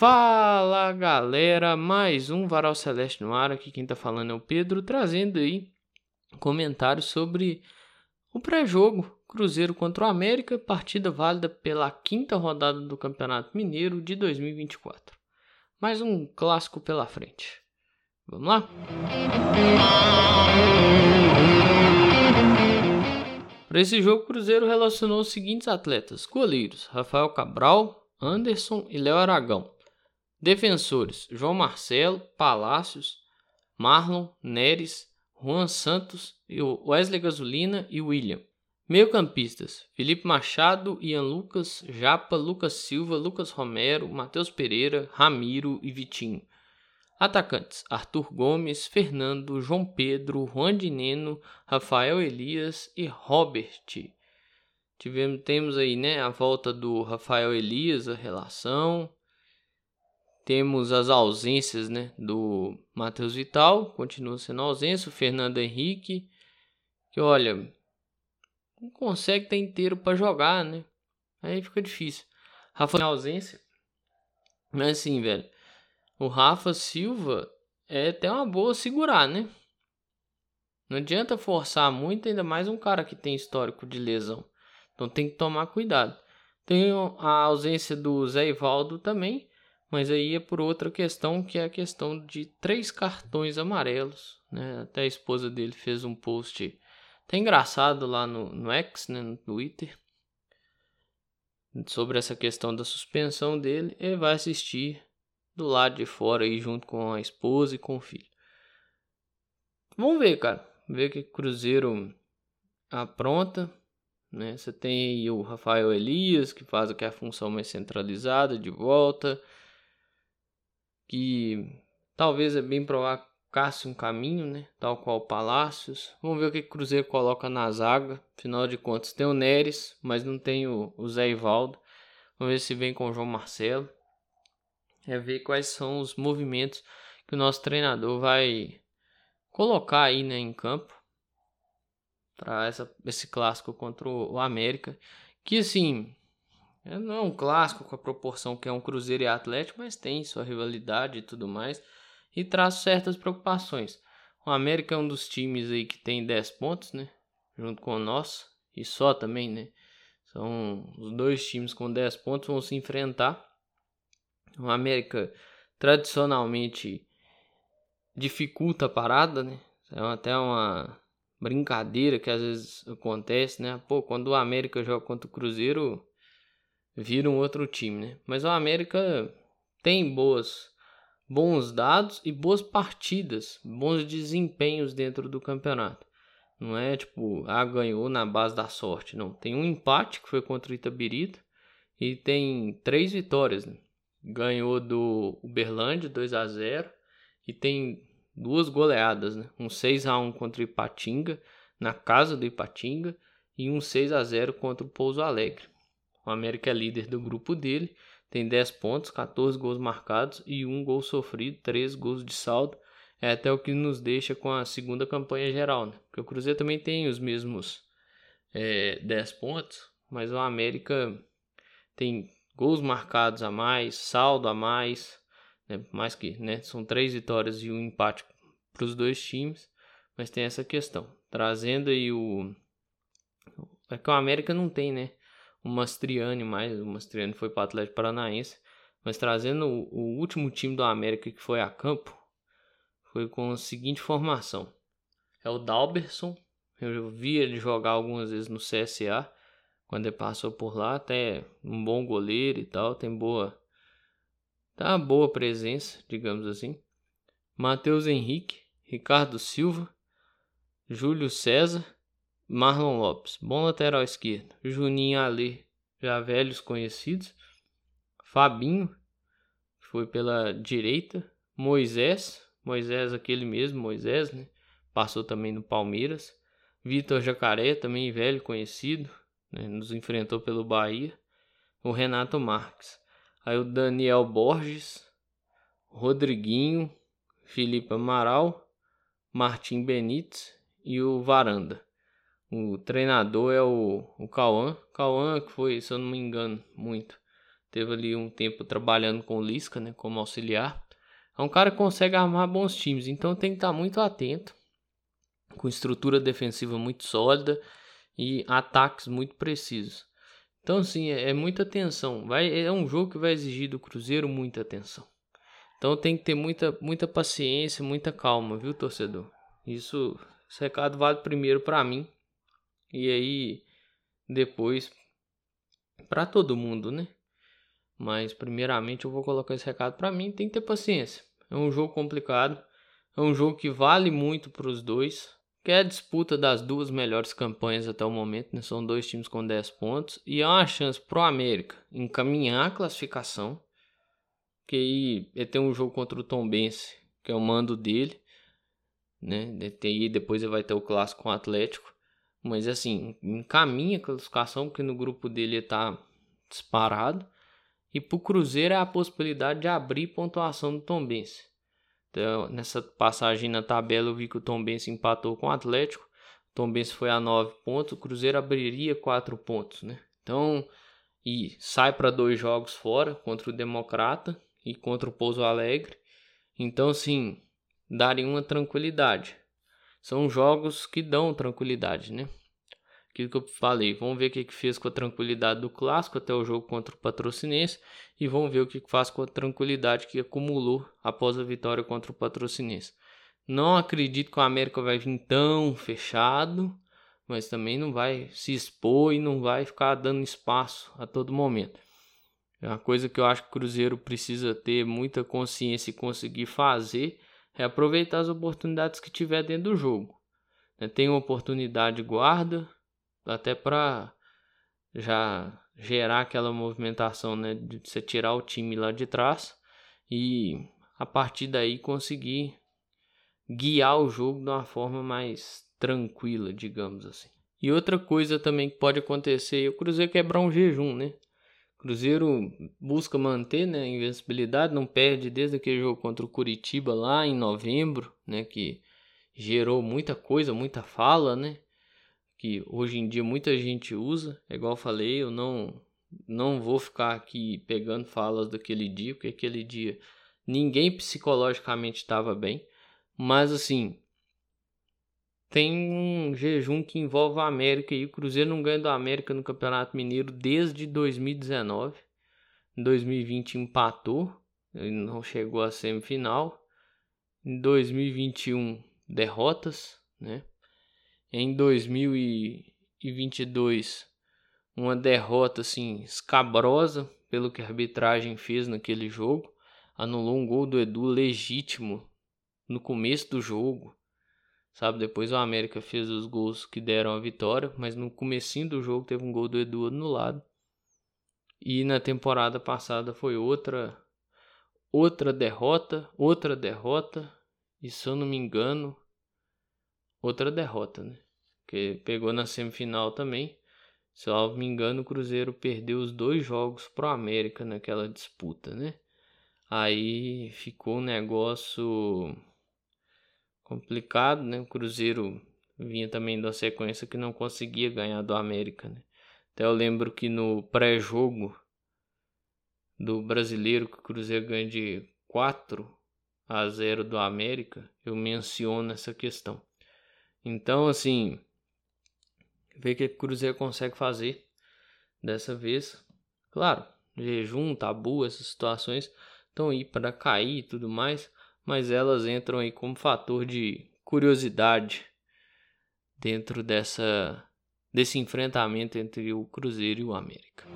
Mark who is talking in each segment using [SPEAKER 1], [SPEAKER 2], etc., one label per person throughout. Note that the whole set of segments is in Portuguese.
[SPEAKER 1] Fala galera, mais um Varal Celeste no ar. Aqui quem tá falando é o Pedro, trazendo aí comentários sobre o pré-jogo Cruzeiro contra o América, partida válida pela quinta rodada do Campeonato Mineiro de 2024. Mais um clássico pela frente. Vamos lá? Para esse jogo, o Cruzeiro relacionou os seguintes atletas: goleiros Rafael Cabral, Anderson e Léo Aragão. Defensores: João Marcelo, Palácios, Marlon, Neres, Juan Santos, Wesley Gasolina e William. Meio-campistas: Felipe Machado, Ian Lucas, Japa, Lucas Silva, Lucas Romero, Matheus Pereira, Ramiro e Vitinho. Atacantes: Arthur Gomes, Fernando, João Pedro, Juan Dineno, Rafael Elias e Robert. Tivemos, temos aí, né, a volta do Rafael Elias, a relação. Temos as ausências, né, do Matheus Vital, continua sendo ausência, o Fernando Henrique, que olha, não consegue estar inteiro para jogar, né? Aí fica difícil. Rafa em ausência. Mas assim, velho, o Rafa Silva é até uma boa segurar, né? Não adianta forçar muito, ainda mais um cara que tem histórico de lesão. Então tem que tomar cuidado. Tem a ausência do Zé Ivaldo também, mas aí é por outra questão, que é a questão de três cartões amarelos. Né? Até a esposa dele fez um post até engraçado lá no, no X, né, no Twitter, sobre essa questão da suspensão dele. Ele vai assistir do lado de fora aí junto com a esposa e com o filho. Vamos ver, cara. Ver que Cruzeiro apronta. Né? Você tem aí o Rafael Elias, que faz aqui a função mais centralizada de volta. Que talvez é bem provável caça um caminho, né? Tal qual Palácios. Vamos ver o que o Cruzeiro coloca na zaga. Afinal de contas, tem o Neres, mas não tem o, o Zé Ivaldo. Vamos ver se vem com o João Marcelo é ver quais são os movimentos que o nosso treinador vai colocar aí né, em campo para esse clássico contra o América. Que assim, não é um clássico com a proporção que é um Cruzeiro e Atlético, mas tem sua rivalidade e tudo mais. E traz certas preocupações. O América é um dos times aí que tem 10 pontos, né? Junto com o nosso. E só também, né? São os dois times com 10 pontos vão se enfrentar. O América tradicionalmente dificulta a parada, né? É até uma brincadeira que às vezes acontece, né? Pô, quando o América joga contra o Cruzeiro, vira um outro time, né? Mas o América tem boas bons dados e boas partidas, bons desempenhos dentro do campeonato. Não é tipo, ah, ganhou na base da sorte, não. Tem um empate que foi contra o Itabirito e tem três vitórias, né? ganhou do Uberlândia 2 a 0 e tem duas goleadas, né? Um 6 a 1 contra o Ipatinga na casa do Ipatinga e um 6 a 0 contra o Pouso Alegre. O América é líder do grupo dele, tem 10 pontos, 14 gols marcados e um gol sofrido, 3 gols de saldo. É até o que nos deixa com a segunda campanha geral, né? Porque o Cruzeiro também tem os mesmos é, 10 pontos, mas o América tem gols marcados a mais, saldo a mais, né? mais que né? são três vitórias e um empate para os dois times, mas tem essa questão, trazendo aí o é que o América não tem, né? O Mastriani mais, o Mastriani foi para o Atlético Paranaense, mas trazendo o, o último time do América que foi a campo, foi com a seguinte formação: é o Dalberson, eu vi ele jogar algumas vezes no CSA, quando ele passou por lá, até um bom goleiro e tal, tem boa tá boa presença, digamos assim. Matheus Henrique, Ricardo Silva, Júlio César, Marlon Lopes, bom lateral esquerdo. Juninho Ali, já velhos conhecidos. Fabinho, foi pela direita. Moisés, Moisés aquele mesmo, Moisés, né? Passou também no Palmeiras. Vitor Jacaré, também velho conhecido né, nos enfrentou pelo Bahia, o Renato Marques. Aí o Daniel Borges, Rodriguinho, Felipe Amaral, Martim Benítez e o Varanda. O treinador é o, o Cauã. Cauã que foi, se eu não me engano, muito. teve ali um tempo trabalhando com o Lisca, né, como auxiliar. É um cara que consegue armar bons times, então tem que estar muito atento, com estrutura defensiva muito sólida e ataques muito precisos. Então, assim, é, é muita atenção. Vai, é um jogo que vai exigir do Cruzeiro muita atenção. Então tem que ter muita, muita paciência, muita calma, viu, torcedor? Isso, esse recado vale primeiro para mim e aí depois para todo mundo, né? Mas primeiramente eu vou colocar esse recado para mim, tem que ter paciência. É um jogo complicado, é um jogo que vale muito para os dois, que é a disputa das duas melhores campanhas até o momento, né? São dois times com 10 pontos e é uma chance pro América encaminhar a classificação que aí ele tem um jogo contra o Tom Bense, que é o mando dele, né? Tem, depois ele vai ter o clássico com o Atlético. Mas assim, encaminha a classificação, porque no grupo dele ele tá disparado. E pro Cruzeiro é a possibilidade de abrir pontuação do Tom Bense. Então, nessa passagem na tabela eu vi que o Tom Bense empatou com o Atlético. O Tom Bense foi a 9 pontos, o Cruzeiro abriria 4 pontos, né? Então, e sai para dois jogos fora contra o Democrata e contra o Pouso Alegre. Então, sim, darem uma tranquilidade. São jogos que dão tranquilidade, né? Aquilo que eu falei, vamos ver o que, fez com a tranquilidade do clássico até o jogo contra o Patrocinense e vamos ver o que faz com a tranquilidade que acumulou após a vitória contra o Patrocinense. Não acredito que o América vai vir tão fechado, mas também não vai se expor e não vai ficar dando espaço a todo momento. É uma coisa que eu acho que o Cruzeiro precisa ter muita consciência e conseguir fazer é aproveitar as oportunidades que tiver dentro do jogo. Né? Tem uma oportunidade, guarda, até para já gerar aquela movimentação né, de você tirar o time lá de trás e a partir daí conseguir guiar o jogo de uma forma mais tranquila, digamos assim. E outra coisa também que pode acontecer é o Cruzeiro quebrar um jejum, né? Cruzeiro busca manter né, a invencibilidade, não perde desde aquele jogo contra o Curitiba lá em novembro, né, que gerou muita coisa, muita fala, né, que hoje em dia muita gente usa. É igual eu falei, eu não não vou ficar aqui pegando falas daquele dia, porque aquele dia ninguém psicologicamente estava bem, mas assim, tem um jejum que envolve a América e o Cruzeiro não ganha do América no Campeonato Mineiro desde 2019. Em 2020 empatou, não chegou à semifinal. Em 2021 derrotas, né? Em 2022 uma derrota assim escabrosa pelo que a arbitragem fez naquele jogo, anulou um gol do Edu legítimo no começo do jogo sabe? Depois o América fez os gols que deram a vitória, mas no comecinho do jogo teve um gol do Edu anulado. E na temporada passada foi outra outra derrota, outra derrota, e se eu não me engano, outra derrota, né? Que pegou na semifinal também. Se eu não me engano, o Cruzeiro perdeu os dois jogos pro América naquela disputa, né? Aí ficou um negócio complicado, né? O Cruzeiro vinha também da sequência que não conseguia ganhar do América, né? Até eu lembro que no pré-jogo do brasileiro que o Cruzeiro ganha de 4 a 0 do América, eu menciono essa questão. Então, assim, ver o que o Cruzeiro consegue fazer dessa vez. Claro, jejum, tabu, essas situações estão aí para cair e tudo mais mas elas entram aí como fator de curiosidade dentro dessa desse enfrentamento entre o Cruzeiro e o América.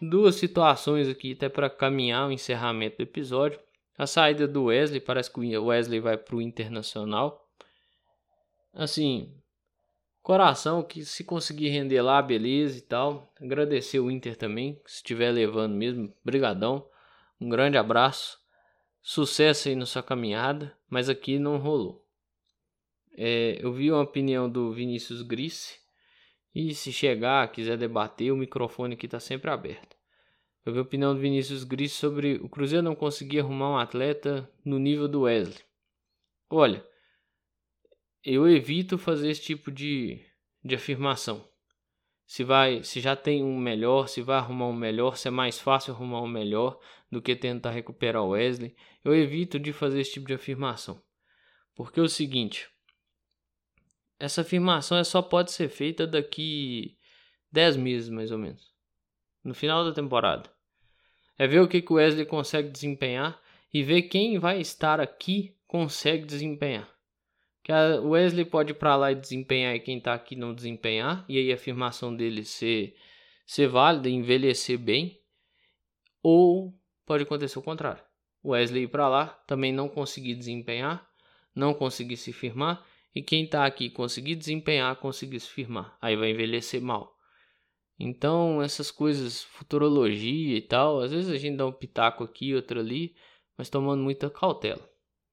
[SPEAKER 1] Duas situações aqui até para caminhar o encerramento do episódio. A saída do Wesley, parece que o Wesley vai para o Internacional. Assim, Coração que se conseguir render lá, beleza e tal. Agradecer o Inter também, se estiver levando mesmo, brigadão. Um grande abraço. Sucesso aí na sua caminhada, mas aqui não rolou. É, eu vi uma opinião do Vinícius Grisse e se chegar, quiser debater, o microfone aqui está sempre aberto. Eu vi a opinião do Vinícius Grisse sobre o Cruzeiro não conseguir arrumar um atleta no nível do Wesley. Olha, eu evito fazer esse tipo de, de afirmação. se vai, se já tem um melhor, se vai arrumar um melhor, se é mais fácil arrumar um melhor do que tentar recuperar o Wesley. Eu evito de fazer esse tipo de afirmação. Porque é o seguinte, essa afirmação só pode ser feita daqui 10 meses mais ou menos. No final da temporada. É ver o que, que o Wesley consegue desempenhar e ver quem vai estar aqui consegue desempenhar. Que o Wesley pode ir para lá e desempenhar e quem está aqui não desempenhar, e aí a afirmação dele ser, ser válida, envelhecer bem, ou pode acontecer o contrário. Wesley ir para lá, também não conseguir desempenhar, não conseguir se firmar, e quem está aqui conseguir desempenhar, conseguir se firmar. Aí vai envelhecer mal. Então, essas coisas, futurologia e tal, às vezes a gente dá um pitaco aqui, outro ali, mas tomando muita cautela.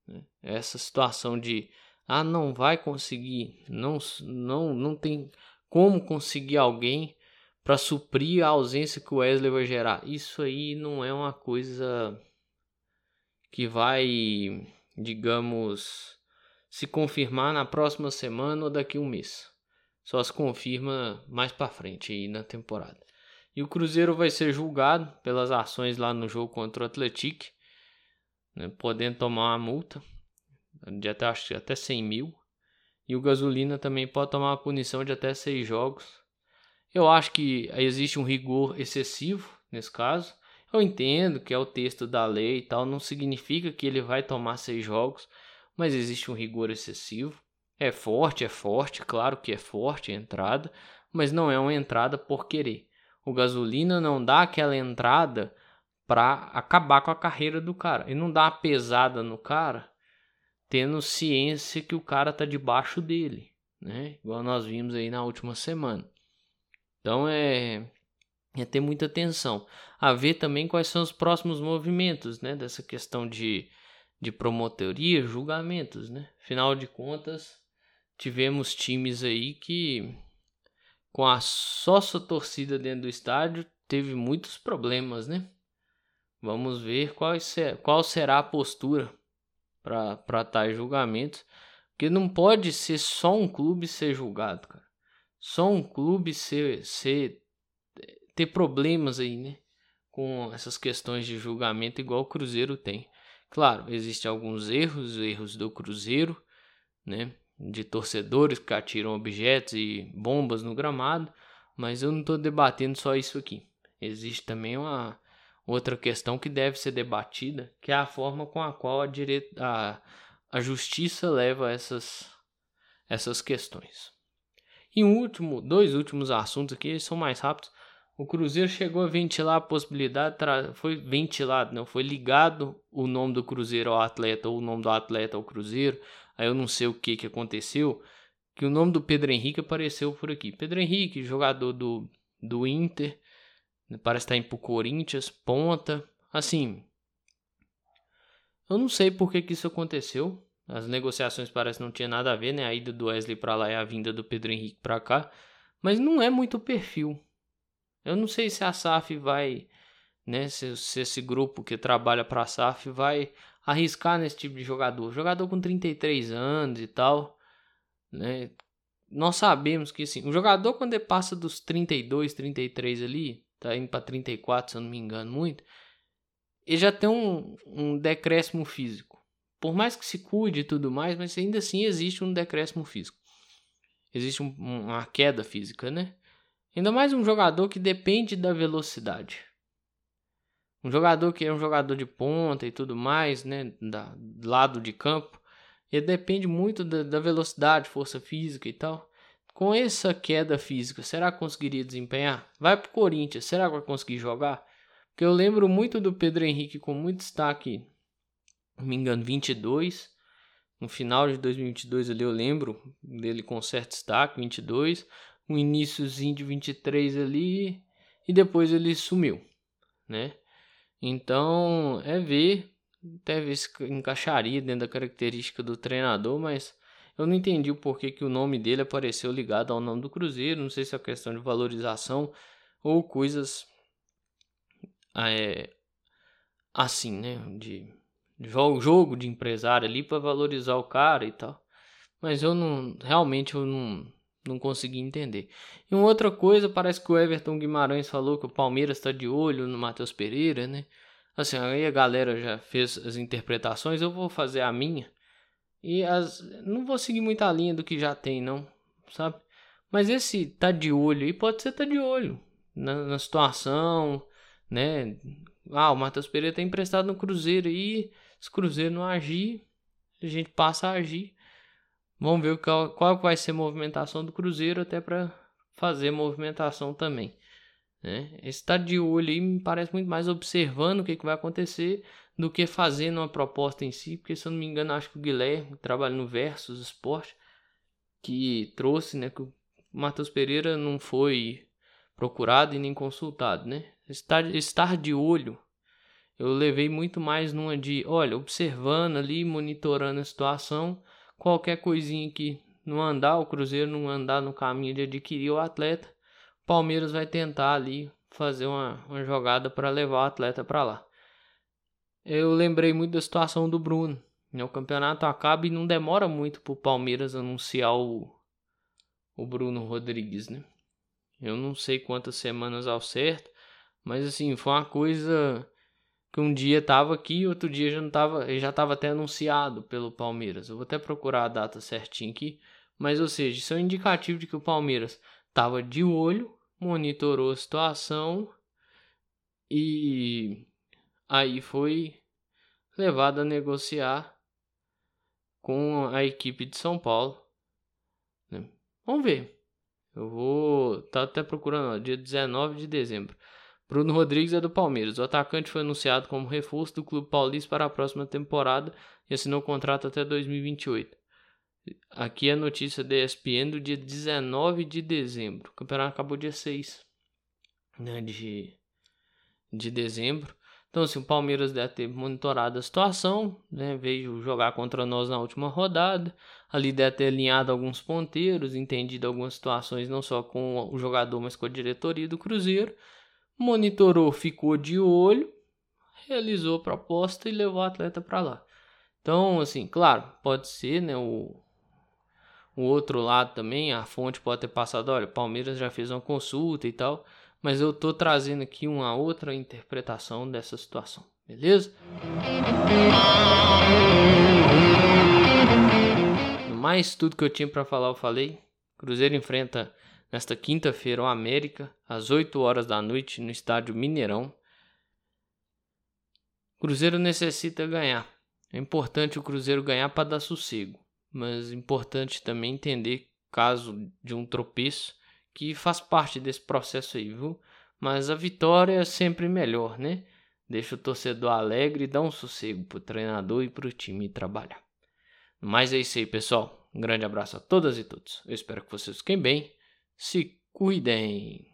[SPEAKER 1] Né? Essa situação de ah, não vai conseguir, não, não, não tem como conseguir alguém para suprir a ausência que o Wesley vai gerar. Isso aí não é uma coisa que vai, digamos, se confirmar na próxima semana ou daqui a um mês. Só se confirma mais para frente aí na temporada. E o Cruzeiro vai ser julgado pelas ações lá no jogo contra o Atlético, né, podendo tomar uma multa de até, acho, até 100 mil. E o Gasolina também pode tomar uma punição de até 6 jogos. Eu acho que existe um rigor excessivo nesse caso. Eu entendo que é o texto da lei e tal, não significa que ele vai tomar 6 jogos, mas existe um rigor excessivo. É forte, é forte, claro que é forte a entrada, mas não é uma entrada por querer. O Gasolina não dá aquela entrada para acabar com a carreira do cara. Ele não dá uma pesada no cara tendo ciência que o cara tá debaixo dele, né? Igual nós vimos aí na última semana. Então é é ter muita atenção. A ver também quais são os próximos movimentos, né? Dessa questão de, de promotoria, julgamentos, né? Afinal de contas, tivemos times aí que com a sócia torcida dentro do estádio teve muitos problemas, né? Vamos ver qual, ser, qual será a postura para tais julgamentos. Porque não pode ser só um clube ser julgado, cara. Só um clube ser, ser ter problemas aí, né? Com essas questões de julgamento igual o Cruzeiro tem. Claro, existem alguns erros, erros do Cruzeiro, né? De torcedores que atiram objetos e bombas no gramado, mas eu não estou debatendo só isso aqui. Existe também uma, Outra questão que deve ser debatida, que é a forma com a qual a, dire... a, a justiça leva essas, essas questões. E um último, dois últimos assuntos aqui, são mais rápidos. O Cruzeiro chegou a ventilar a possibilidade, foi ventilado, não foi ligado o nome do Cruzeiro ao atleta ou o nome do atleta ao Cruzeiro. Aí eu não sei o que que aconteceu, que o nome do Pedro Henrique apareceu por aqui. Pedro Henrique, jogador do, do Inter, Parece estar indo pro Corinthians, ponta. Assim, eu não sei por que, que isso aconteceu. As negociações parece não tinha nada a ver, né? A ida do Wesley para lá e a vinda do Pedro Henrique para cá. Mas não é muito perfil. Eu não sei se a SAF vai, né? Se, se esse grupo que trabalha para a SAF vai arriscar nesse tipo de jogador. Jogador com 33 anos e tal, né? Nós sabemos que assim, um jogador quando ele passa dos 32, 33 ali, tá indo para 34, se eu não me engano muito, ele já tem um, um decréscimo físico. Por mais que se cuide e tudo mais, mas ainda assim existe um decréscimo físico. Existe um, uma queda física, né? Ainda mais um jogador que depende da velocidade. Um jogador que é um jogador de ponta e tudo mais, né? Da, lado de campo. Ele depende muito da, da velocidade, força física e tal. Com essa queda física, será que conseguiria desempenhar? Vai pro Corinthians, será que vai conseguir jogar? Porque eu lembro muito do Pedro Henrique com muito destaque, não me engano, 22. No final de 2022 ali eu lembro dele com certo destaque, 22. Um iníciozinho de 23 ali e depois ele sumiu, né? Então é ver, até ver se encaixaria dentro da característica do treinador, mas eu não entendi o porquê que o nome dele apareceu ligado ao nome do Cruzeiro. Não sei se é questão de valorização ou coisas é, assim, né? De, de jogo de empresário ali para valorizar o cara e tal. Mas eu não, realmente eu não, não consegui entender. E uma outra coisa, parece que o Everton Guimarães falou que o Palmeiras está de olho no Matheus Pereira, né? Assim, aí a galera já fez as interpretações, eu vou fazer a minha. E as não vou seguir muita linha do que já tem, não, sabe? Mas esse tá de olho aí pode ser tá de olho na, na situação, né? Ah, o Matheus Pereira tá emprestado no Cruzeiro aí, se o Cruzeiro não agir, a gente passa a agir. Vamos ver qual, qual vai ser a movimentação do Cruzeiro até para fazer movimentação também. Né? Esse tá de olho aí me parece muito mais observando o que, que vai acontecer do que fazendo uma proposta em si, porque se eu não me engano, acho que o Guilherme trabalha no Versus Sport, que trouxe, né, que o Matheus Pereira não foi procurado e nem consultado, né? Estar, estar de olho, eu levei muito mais numa de, olha, observando ali, monitorando a situação, qualquer coisinha que não andar, o Cruzeiro não andar no caminho de adquirir o atleta, Palmeiras vai tentar ali fazer uma, uma jogada para levar o atleta para lá. Eu lembrei muito da situação do Bruno. Né? O campeonato acaba e não demora muito para o Palmeiras anunciar o, o Bruno Rodrigues, né? Eu não sei quantas semanas ao certo, mas assim, foi uma coisa que um dia tava aqui, outro dia já não tava, já tava até anunciado pelo Palmeiras. Eu vou até procurar a data certinha aqui, mas ou seja, isso é um indicativo de que o Palmeiras tava de olho monitorou a situação e aí foi levado a negociar com a equipe de São Paulo. Né? Vamos ver. Eu vou tá até procurando, ó, dia 19 de dezembro. Bruno Rodrigues é do Palmeiras. O atacante foi anunciado como reforço do clube paulista para a próxima temporada e assinou o contrato até 2028. Aqui é a notícia da ESPN do dia 19 de dezembro. O campeonato acabou dia 6 né, de, de dezembro. Então, assim, o Palmeiras deve ter monitorado a situação, né, veio jogar contra nós na última rodada. Ali deve ter alinhado alguns ponteiros, entendido algumas situações, não só com o jogador, mas com a diretoria do Cruzeiro. Monitorou, ficou de olho, realizou a proposta e levou o atleta para lá. Então, assim, claro, pode ser, né, o, o outro lado também, a fonte pode ter passado, olha, Palmeiras já fez uma consulta e tal, mas eu tô trazendo aqui uma outra interpretação dessa situação, beleza? No mais, tudo que eu tinha para falar eu falei. Cruzeiro enfrenta nesta quinta-feira o América às 8 horas da noite no estádio Mineirão. Cruzeiro necessita ganhar. É importante o Cruzeiro ganhar para dar sossego mas importante também entender caso de um tropeço que faz parte desse processo aí, viu? Mas a vitória é sempre melhor, né? Deixa o torcedor alegre e dá um sossego pro treinador e pro time trabalhar. Mas é isso aí, pessoal. Um grande abraço a todas e todos. Eu espero que vocês fiquem bem. Se cuidem.